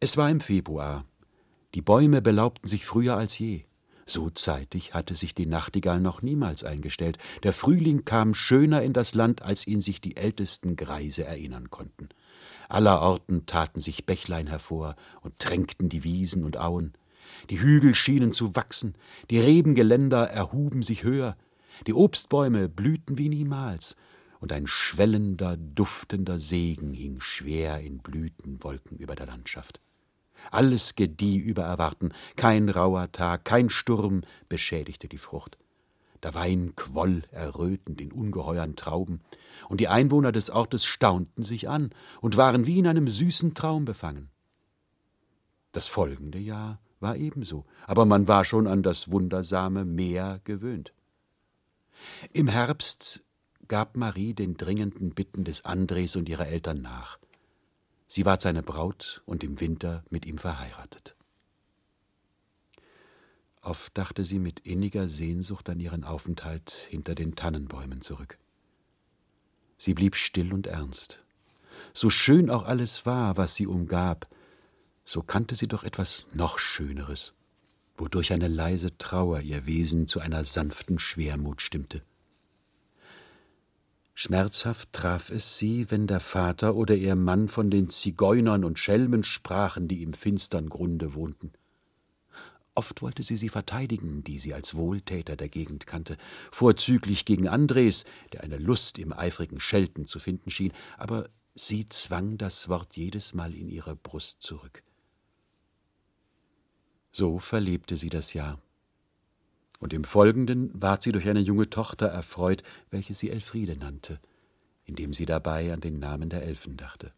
Es war im Februar. Die Bäume belaubten sich früher als je. So zeitig hatte sich die Nachtigall noch niemals eingestellt. Der Frühling kam schöner in das Land, als ihn sich die ältesten Greise erinnern konnten. Allerorten taten sich Bächlein hervor und tränkten die Wiesen und Auen. Die Hügel schienen zu wachsen, die Rebengeländer erhuben sich höher, die Obstbäume blühten wie niemals, und ein schwellender, duftender Segen hing schwer in Blütenwolken über der Landschaft. Alles gedieh über Erwarten, kein rauher Tag, kein Sturm beschädigte die Frucht. Der Wein quoll errötend in ungeheuern Trauben, und die Einwohner des Ortes staunten sich an und waren wie in einem süßen Traum befangen. Das folgende Jahr war ebenso, aber man war schon an das wundersame Meer gewöhnt. Im Herbst gab Marie den dringenden Bitten des Andres und ihrer Eltern nach. Sie ward seine Braut und im Winter mit ihm verheiratet. Oft dachte sie mit inniger Sehnsucht an ihren Aufenthalt hinter den Tannenbäumen zurück. Sie blieb still und ernst. So schön auch alles war, was sie umgab, so kannte sie doch etwas noch Schöneres wodurch eine leise Trauer ihr Wesen zu einer sanften Schwermut stimmte. Schmerzhaft traf es sie, wenn der Vater oder ihr Mann von den Zigeunern und Schelmen sprachen, die im finstern Grunde wohnten. Oft wollte sie sie verteidigen, die sie als Wohltäter der Gegend kannte, vorzüglich gegen Andres, der eine Lust im eifrigen Schelten zu finden schien, aber sie zwang das Wort jedes Mal in ihre Brust zurück. So verlebte sie das Jahr. Und im Folgenden ward sie durch eine junge Tochter erfreut, welche sie Elfriede nannte, indem sie dabei an den Namen der Elfen dachte.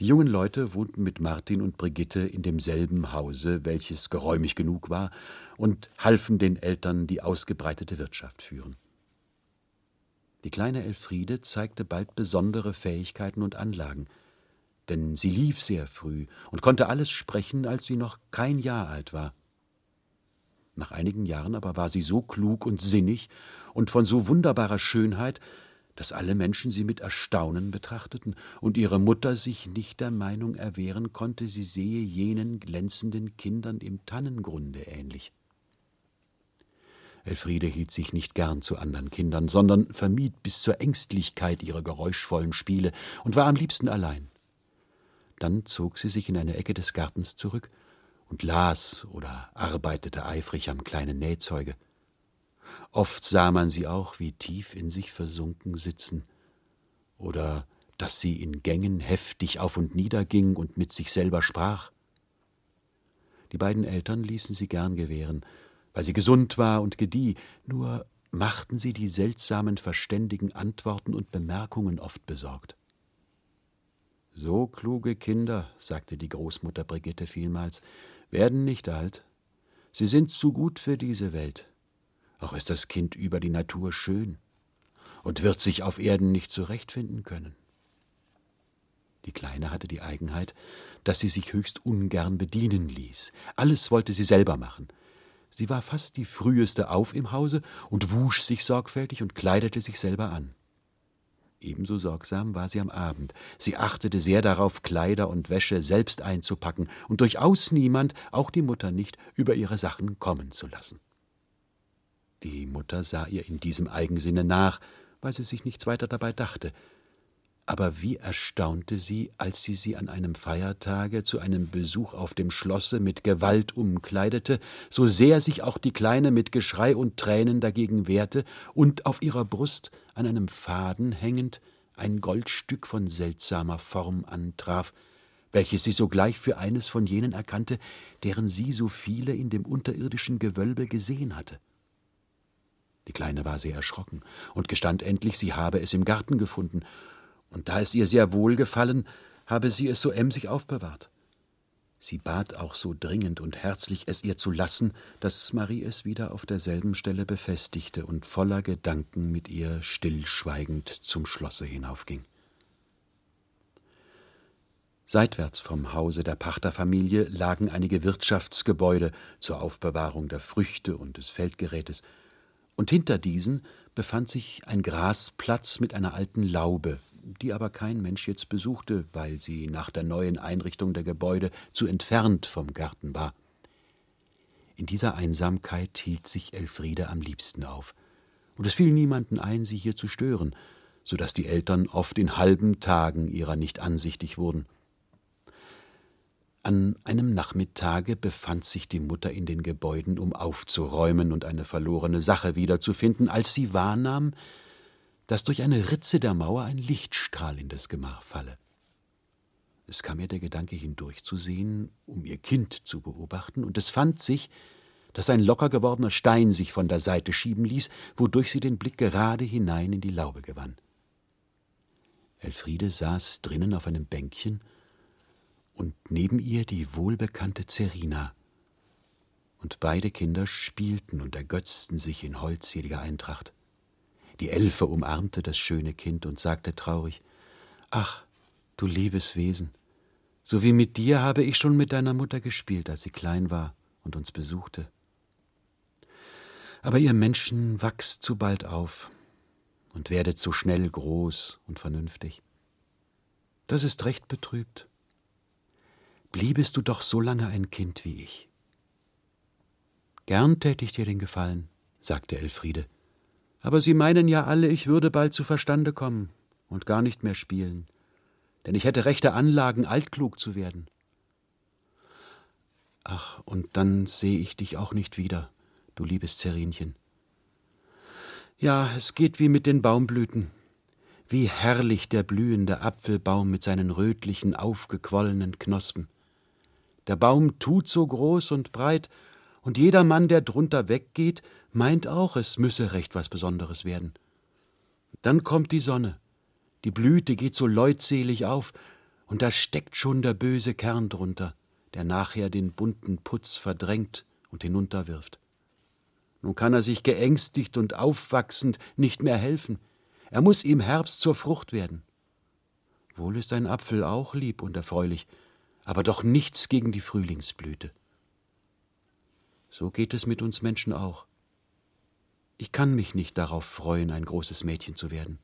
Die jungen Leute wohnten mit Martin und Brigitte in demselben Hause, welches geräumig genug war, und halfen den Eltern die ausgebreitete Wirtschaft führen. Die kleine Elfriede zeigte bald besondere Fähigkeiten und Anlagen, denn sie lief sehr früh und konnte alles sprechen, als sie noch kein Jahr alt war. Nach einigen Jahren aber war sie so klug und sinnig und von so wunderbarer Schönheit, dass alle Menschen sie mit Erstaunen betrachteten und ihre Mutter sich nicht der Meinung erwehren konnte, sie sehe jenen glänzenden Kindern im Tannengrunde ähnlich. Elfriede hielt sich nicht gern zu anderen Kindern, sondern vermied bis zur Ängstlichkeit ihre geräuschvollen Spiele und war am liebsten allein. Dann zog sie sich in eine Ecke des Gartens zurück und las oder arbeitete eifrig am kleinen Nähzeuge. Oft sah man sie auch, wie tief in sich versunken sitzen, oder dass sie in Gängen heftig auf und nieder ging und mit sich selber sprach. Die beiden Eltern ließen sie gern gewähren, weil sie gesund war und gedieh, nur machten sie die seltsamen verständigen Antworten und Bemerkungen oft besorgt. So kluge Kinder, sagte die Großmutter Brigitte vielmals, werden nicht alt. Sie sind zu gut für diese Welt. Auch ist das Kind über die Natur schön und wird sich auf Erden nicht zurechtfinden können. Die Kleine hatte die Eigenheit, dass sie sich höchst ungern bedienen ließ. Alles wollte sie selber machen. Sie war fast die früheste auf im Hause und wusch sich sorgfältig und kleidete sich selber an. Ebenso sorgsam war sie am Abend. Sie achtete sehr darauf, Kleider und Wäsche selbst einzupacken und durchaus niemand, auch die Mutter nicht, über ihre Sachen kommen zu lassen. Die Mutter sah ihr in diesem Eigensinne nach, weil sie sich nichts weiter dabei dachte, aber wie erstaunte sie, als sie sie an einem Feiertage zu einem Besuch auf dem Schlosse mit Gewalt umkleidete, so sehr sich auch die Kleine mit Geschrei und Tränen dagegen wehrte und auf ihrer Brust an einem Faden hängend ein Goldstück von seltsamer Form antraf, welches sie sogleich für eines von jenen erkannte, deren sie so viele in dem unterirdischen Gewölbe gesehen hatte. Die Kleine war sehr erschrocken und gestand endlich, sie habe es im Garten gefunden und da es ihr sehr wohl gefallen, habe sie es so emsig aufbewahrt. Sie bat auch so dringend und herzlich, es ihr zu lassen, dass Marie es wieder auf derselben Stelle befestigte und voller Gedanken mit ihr stillschweigend zum Schlosse hinaufging. Seitwärts vom Hause der Pachterfamilie lagen einige Wirtschaftsgebäude zur Aufbewahrung der Früchte und des Feldgerätes, und hinter diesen befand sich ein Grasplatz mit einer alten Laube, die aber kein Mensch jetzt besuchte, weil sie nach der neuen Einrichtung der Gebäude zu entfernt vom Garten war. In dieser Einsamkeit hielt sich Elfriede am liebsten auf, und es fiel niemanden ein, sie hier zu stören, so dass die Eltern oft in halben Tagen ihrer nicht ansichtig wurden. An einem Nachmittage befand sich die Mutter in den Gebäuden, um aufzuräumen und eine verlorene Sache wiederzufinden, als sie wahrnahm, dass durch eine Ritze der Mauer ein Lichtstrahl in das Gemach falle. Es kam ihr der Gedanke hindurchzusehen, um ihr Kind zu beobachten, und es fand sich, dass ein locker gewordener Stein sich von der Seite schieben ließ, wodurch sie den Blick gerade hinein in die Laube gewann. Elfriede saß drinnen auf einem Bänkchen und neben ihr die wohlbekannte Zerina. Und beide Kinder spielten und ergötzten sich in holdseliger Eintracht. Die Elfe umarmte das schöne Kind und sagte traurig Ach, du liebes Wesen, so wie mit dir habe ich schon mit deiner Mutter gespielt, als sie klein war und uns besuchte. Aber ihr Menschen wachst zu bald auf und werdet so schnell groß und vernünftig. Das ist recht betrübt. Bliebest du doch so lange ein Kind wie ich. Gern tät ich dir den Gefallen, sagte Elfriede. Aber Sie meinen ja alle, ich würde bald zu Verstande kommen und gar nicht mehr spielen, denn ich hätte rechte Anlagen, altklug zu werden. Ach, und dann sehe ich dich auch nicht wieder, du liebes Zerinchen. Ja, es geht wie mit den Baumblüten. Wie herrlich der blühende Apfelbaum mit seinen rötlichen, aufgequollenen Knospen. Der Baum tut so groß und breit, und jeder Mann, der drunter weggeht, meint auch, es müsse recht was Besonderes werden. Dann kommt die Sonne, die Blüte geht so leutselig auf, und da steckt schon der böse Kern drunter, der nachher den bunten Putz verdrängt und hinunterwirft. Nun kann er sich geängstigt und aufwachsend nicht mehr helfen. Er muss ihm Herbst zur Frucht werden. Wohl ist ein Apfel auch lieb und erfreulich, aber doch nichts gegen die Frühlingsblüte. So geht es mit uns Menschen auch. Ich kann mich nicht darauf freuen, ein großes Mädchen zu werden.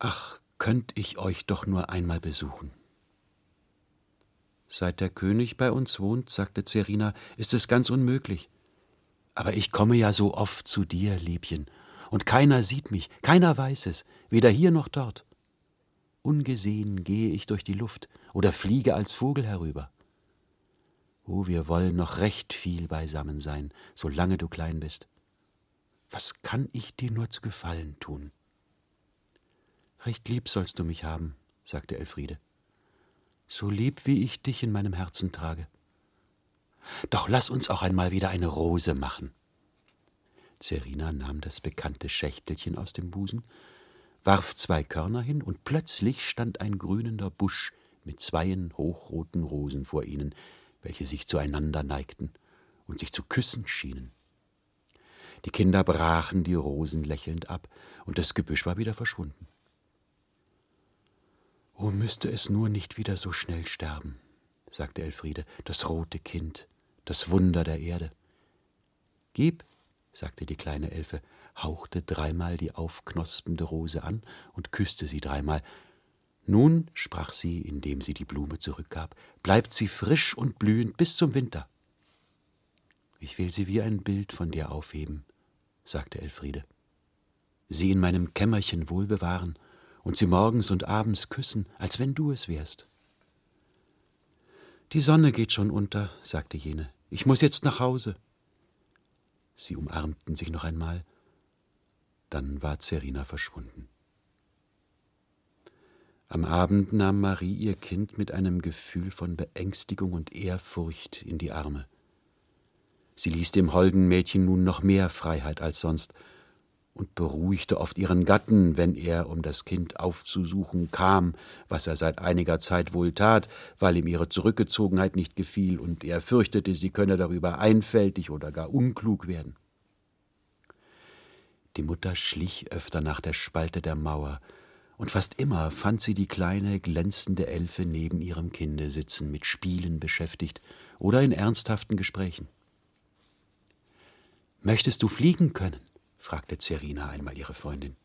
Ach, könnt ich euch doch nur einmal besuchen. Seit der König bei uns wohnt, sagte Zerina, ist es ganz unmöglich. Aber ich komme ja so oft zu dir, Liebchen, und keiner sieht mich, keiner weiß es, weder hier noch dort. Ungesehen gehe ich durch die Luft oder fliege als Vogel herüber. Oh, wir wollen noch recht viel beisammen sein, solange du klein bist. Was kann ich dir nur zu Gefallen tun? Recht lieb sollst du mich haben, sagte Elfriede. So lieb, wie ich dich in meinem Herzen trage. Doch lass uns auch einmal wieder eine Rose machen. Serina nahm das bekannte Schächtelchen aus dem Busen, warf zwei Körner hin, und plötzlich stand ein grünender Busch mit zweien hochroten Rosen vor ihnen, welche sich zueinander neigten und sich zu küssen schienen. Die Kinder brachen die Rosen lächelnd ab, und das Gebüsch war wieder verschwunden. Oh, müsste es nur nicht wieder so schnell sterben, sagte Elfriede, das rote Kind, das Wunder der Erde. Gib, sagte die kleine Elfe, hauchte dreimal die aufknospende Rose an und küsste sie dreimal. Nun, sprach sie, indem sie die Blume zurückgab, bleibt sie frisch und blühend bis zum Winter. Ich will sie wie ein Bild von dir aufheben, sagte Elfriede. Sie in meinem Kämmerchen wohlbewahren und sie morgens und abends küssen, als wenn du es wärst. Die Sonne geht schon unter, sagte jene. Ich muss jetzt nach Hause. Sie umarmten sich noch einmal. Dann war Zerina verschwunden. Am Abend nahm Marie ihr Kind mit einem Gefühl von Beängstigung und Ehrfurcht in die Arme. Sie ließ dem holden Mädchen nun noch mehr Freiheit als sonst, und beruhigte oft ihren Gatten, wenn er, um das Kind aufzusuchen, kam, was er seit einiger Zeit wohl tat, weil ihm ihre Zurückgezogenheit nicht gefiel und er fürchtete, sie könne darüber einfältig oder gar unklug werden. Die Mutter schlich öfter nach der Spalte der Mauer, und fast immer fand sie die kleine, glänzende Elfe neben ihrem Kinde sitzen, mit Spielen beschäftigt oder in ernsthaften Gesprächen. Möchtest du fliegen können? fragte Zerina einmal ihre Freundin.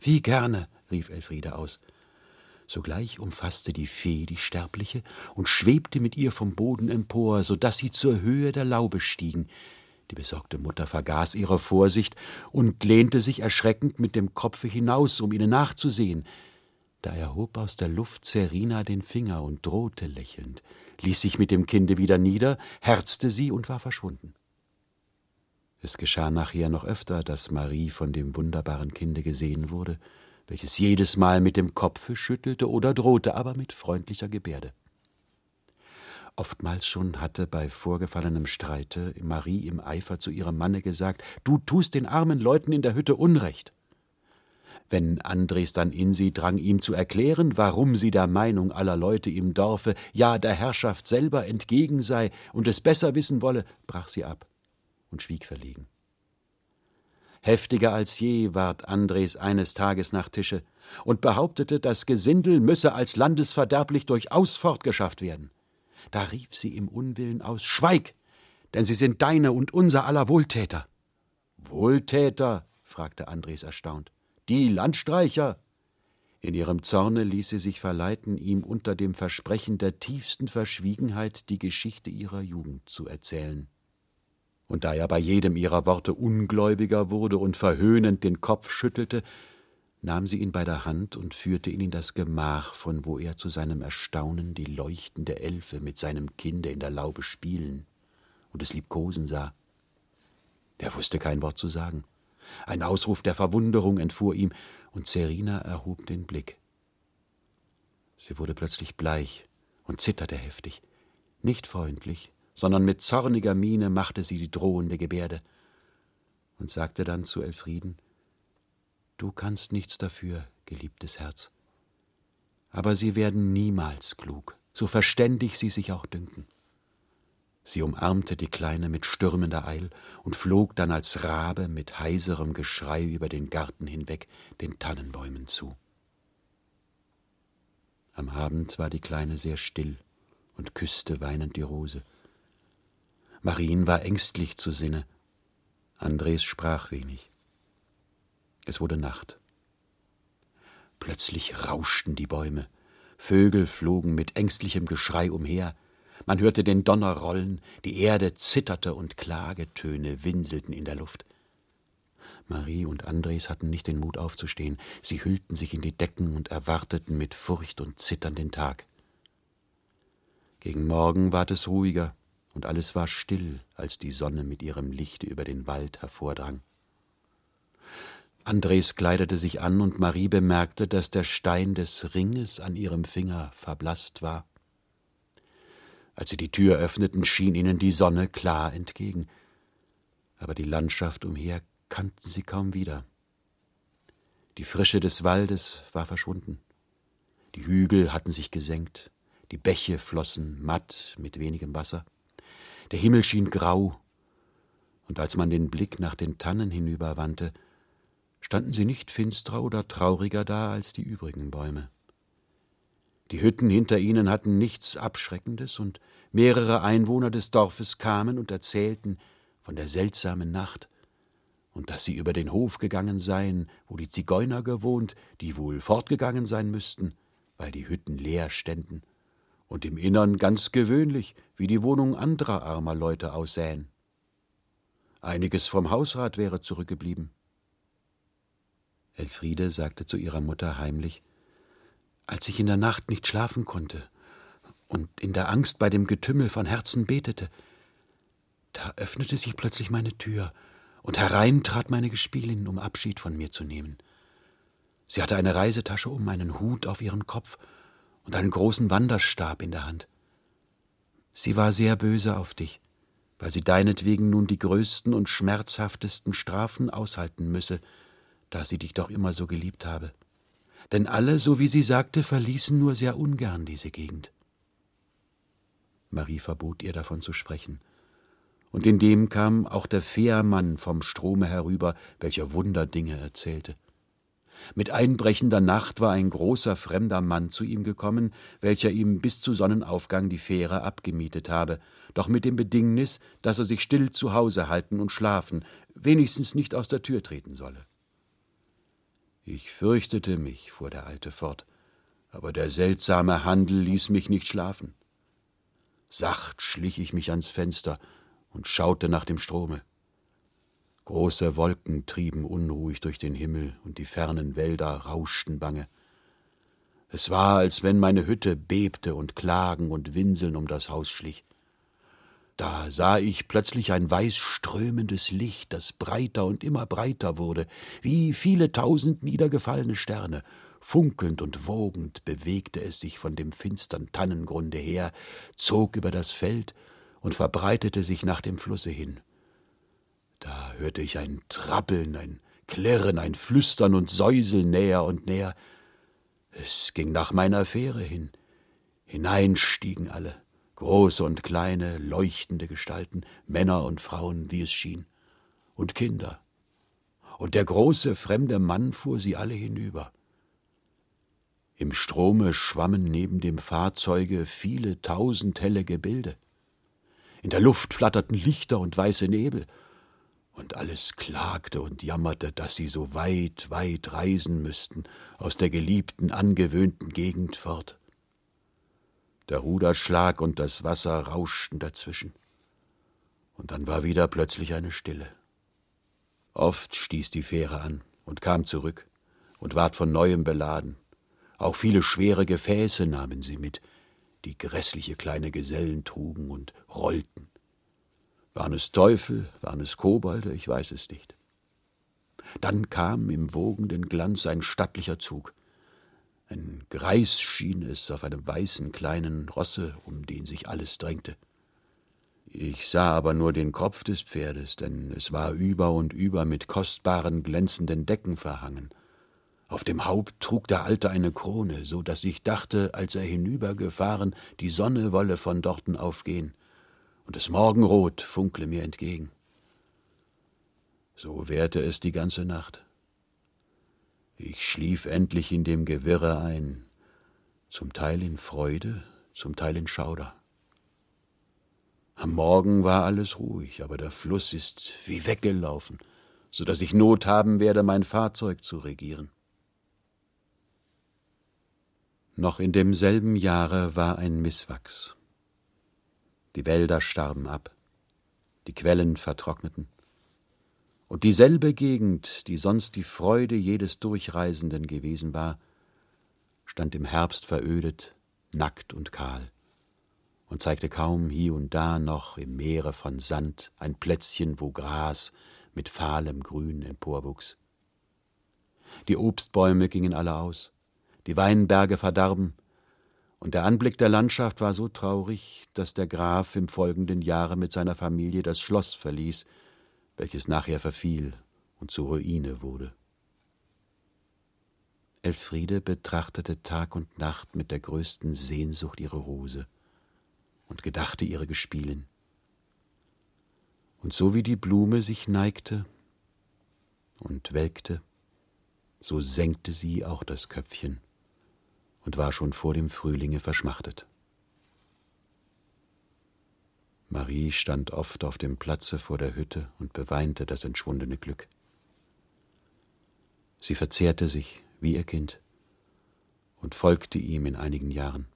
Wie gerne, rief Elfriede aus. Sogleich umfasste die Fee die Sterbliche und schwebte mit ihr vom Boden empor, so dass sie zur Höhe der Laube stiegen. Die besorgte Mutter vergaß ihre Vorsicht und lehnte sich erschreckend mit dem Kopfe hinaus, um ihnen nachzusehen. Da erhob aus der Luft Zerina den Finger und drohte lächelnd, ließ sich mit dem Kinde wieder nieder, herzte sie und war verschwunden. Es geschah nachher noch öfter, dass Marie von dem wunderbaren Kinde gesehen wurde, welches jedes Mal mit dem Kopfe schüttelte oder drohte, aber mit freundlicher Gebärde. Oftmals schon hatte bei vorgefallenem Streite Marie im Eifer zu ihrem Manne gesagt, du tust den armen Leuten in der Hütte Unrecht. Wenn Andres dann in sie drang, ihm zu erklären, warum sie der Meinung aller Leute im Dorfe, ja der Herrschaft selber entgegen sei und es besser wissen wolle, brach sie ab und schwieg verlegen. Heftiger als je ward Andres eines Tages nach Tische und behauptete, das Gesindel müsse als landesverderblich durchaus fortgeschafft werden. Da rief sie im Unwillen aus Schweig, denn sie sind deine und unser aller Wohltäter. Wohltäter? fragte Andres erstaunt. Die Landstreicher? In ihrem Zorne ließ sie sich verleiten, ihm unter dem Versprechen der tiefsten Verschwiegenheit die Geschichte ihrer Jugend zu erzählen und da er bei jedem ihrer Worte ungläubiger wurde und verhöhnend den Kopf schüttelte, nahm sie ihn bei der Hand und führte ihn in das Gemach, von wo er zu seinem Erstaunen die leuchtende Elfe mit seinem Kinde in der Laube spielen und es liebkosen sah. Er wusste kein Wort zu sagen. Ein Ausruf der Verwunderung entfuhr ihm, und Serina erhob den Blick. Sie wurde plötzlich bleich und zitterte heftig. Nicht freundlich, sondern mit zorniger Miene machte sie die drohende Gebärde und sagte dann zu Elfrieden Du kannst nichts dafür, geliebtes Herz. Aber sie werden niemals klug, so verständig sie sich auch dünken. Sie umarmte die Kleine mit stürmender Eil und flog dann als Rabe mit heiserem Geschrei über den Garten hinweg den Tannenbäumen zu. Am Abend war die Kleine sehr still und küsste weinend die Rose. Marien war ängstlich zu Sinne. Andres sprach wenig. Es wurde Nacht. Plötzlich rauschten die Bäume, Vögel flogen mit ängstlichem Geschrei umher, man hörte den Donner rollen, die Erde zitterte und Klagetöne winselten in der Luft. Marie und Andres hatten nicht den Mut aufzustehen, sie hüllten sich in die Decken und erwarteten mit Furcht und Zittern den Tag. Gegen Morgen ward es ruhiger, und alles war still, als die Sonne mit ihrem Lichte über den Wald hervordrang. Andres kleidete sich an, und Marie bemerkte, dass der Stein des Ringes an ihrem Finger verblaßt war. Als sie die Tür öffneten, schien ihnen die Sonne klar entgegen, aber die Landschaft umher kannten sie kaum wieder. Die Frische des Waldes war verschwunden. Die Hügel hatten sich gesenkt, die Bäche flossen matt mit wenigem Wasser. Der Himmel schien grau, und als man den Blick nach den Tannen hinüberwandte, standen sie nicht finstrer oder trauriger da als die übrigen Bäume. Die Hütten hinter ihnen hatten nichts Abschreckendes, und mehrere Einwohner des Dorfes kamen und erzählten von der seltsamen Nacht, und dass sie über den Hof gegangen seien, wo die Zigeuner gewohnt, die wohl fortgegangen sein müssten, weil die Hütten leer ständen, und im Innern ganz gewöhnlich, wie die Wohnung anderer armer Leute aussähen. Einiges vom Hausrat wäre zurückgeblieben. Elfriede sagte zu ihrer Mutter heimlich, als ich in der Nacht nicht schlafen konnte und in der Angst bei dem Getümmel von Herzen betete, da öffnete sich plötzlich meine Tür, und herein trat meine Gespielin, um Abschied von mir zu nehmen. Sie hatte eine Reisetasche um, einen Hut auf ihren Kopf und einen großen Wanderstab in der Hand. Sie war sehr böse auf dich, weil sie deinetwegen nun die größten und schmerzhaftesten Strafen aushalten müsse, da sie dich doch immer so geliebt habe denn alle, so wie sie sagte, verließen nur sehr ungern diese Gegend. Marie verbot ihr davon zu sprechen. Und indem kam auch der Fährmann vom Strome herüber, welcher Wunderdinge erzählte. Mit einbrechender Nacht war ein großer fremder Mann zu ihm gekommen, welcher ihm bis zu Sonnenaufgang die Fähre abgemietet habe, doch mit dem Bedingnis, dass er sich still zu Hause halten und schlafen, wenigstens nicht aus der Tür treten solle. Ich fürchtete mich, fuhr der Alte fort, aber der seltsame Handel ließ mich nicht schlafen. Sacht schlich ich mich ans Fenster und schaute nach dem Strome. Große Wolken trieben unruhig durch den Himmel, und die fernen Wälder rauschten bange. Es war, als wenn meine Hütte bebte und Klagen und Winseln um das Haus schlich. Da sah ich plötzlich ein weiß strömendes Licht, das breiter und immer breiter wurde, wie viele tausend niedergefallene Sterne. Funkelnd und wogend bewegte es sich von dem finstern Tannengrunde her, zog über das Feld und verbreitete sich nach dem Flusse hin. Da hörte ich ein Trappeln, ein Klirren, ein Flüstern und Säuseln näher und näher. Es ging nach meiner Fähre hin. Hinein stiegen alle große und kleine, leuchtende Gestalten, Männer und Frauen, wie es schien, und Kinder. Und der große fremde Mann fuhr sie alle hinüber. Im Strome schwammen neben dem Fahrzeuge viele tausend helle Gebilde. In der Luft flatterten Lichter und weiße Nebel, und alles klagte und jammerte, dass sie so weit, weit reisen müssten aus der geliebten, angewöhnten Gegend fort. Der Ruderschlag und das Wasser rauschten dazwischen. Und dann war wieder plötzlich eine Stille. Oft stieß die Fähre an und kam zurück und ward von neuem beladen. Auch viele schwere Gefäße nahmen sie mit, die grässliche kleine Gesellen trugen und rollten. Waren es Teufel, waren es Kobolde, ich weiß es nicht. Dann kam im wogenden Glanz ein stattlicher Zug, Ein Greis schien es auf einem weißen kleinen Rosse, um den sich alles drängte. Ich sah aber nur den Kopf des Pferdes, denn es war über und über mit kostbaren glänzenden Decken verhangen. Auf dem Haupt trug der Alte eine Krone, so dass ich dachte, als er hinübergefahren, die Sonne wolle von dorten aufgehen, und das Morgenrot funkle mir entgegen. So währte es die ganze Nacht. Ich schlief endlich in dem Gewirre ein, zum Teil in Freude, zum Teil in Schauder. Am Morgen war alles ruhig, aber der Fluss ist wie weggelaufen, so dass ich Not haben werde, mein Fahrzeug zu regieren. Noch in demselben Jahre war ein Misswachs. Die Wälder starben ab, die Quellen vertrockneten, und dieselbe Gegend, die sonst die Freude jedes Durchreisenden gewesen war, stand im Herbst verödet, nackt und kahl und zeigte kaum hie und da noch im Meere von Sand ein Plätzchen, wo Gras mit fahlem Grün emporwuchs. Die Obstbäume gingen alle aus, die Weinberge verdarben, und der Anblick der Landschaft war so traurig, dass der Graf im folgenden Jahre mit seiner Familie das Schloss verließ welches nachher verfiel und zur Ruine wurde. Elfriede betrachtete Tag und Nacht mit der größten Sehnsucht ihre Rose und gedachte ihre Gespielin. Und so wie die Blume sich neigte und welkte, so senkte sie auch das Köpfchen und war schon vor dem Frühlinge verschmachtet. Marie stand oft auf dem Platze vor der Hütte und beweinte das entschwundene Glück. Sie verzehrte sich wie ihr Kind und folgte ihm in einigen Jahren.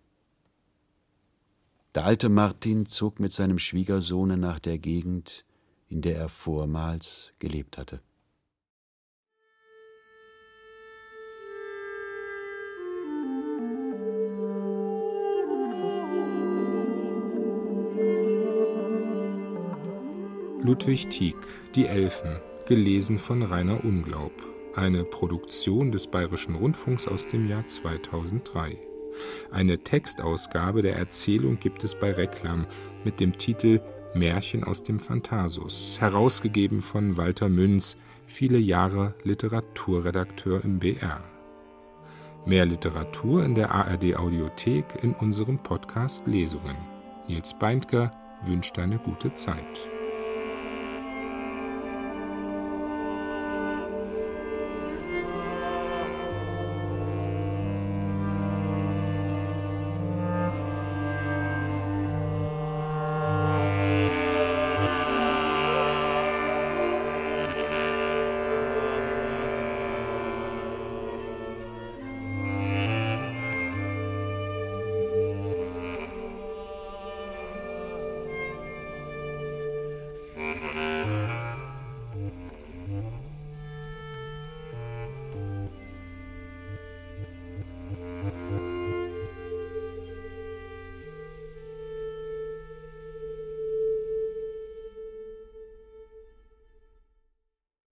Der alte Martin zog mit seinem Schwiegersohne nach der Gegend, in der er vormals gelebt hatte. Ludwig Tieck, Die Elfen, gelesen von Rainer Unglaub, eine Produktion des Bayerischen Rundfunks aus dem Jahr 2003. Eine Textausgabe der Erzählung gibt es bei Reklam mit dem Titel Märchen aus dem Phantasus, herausgegeben von Walter Münz, viele Jahre Literaturredakteur im BR. Mehr Literatur in der ARD Audiothek in unserem Podcast Lesungen. Nils Beindker wünscht eine gute Zeit.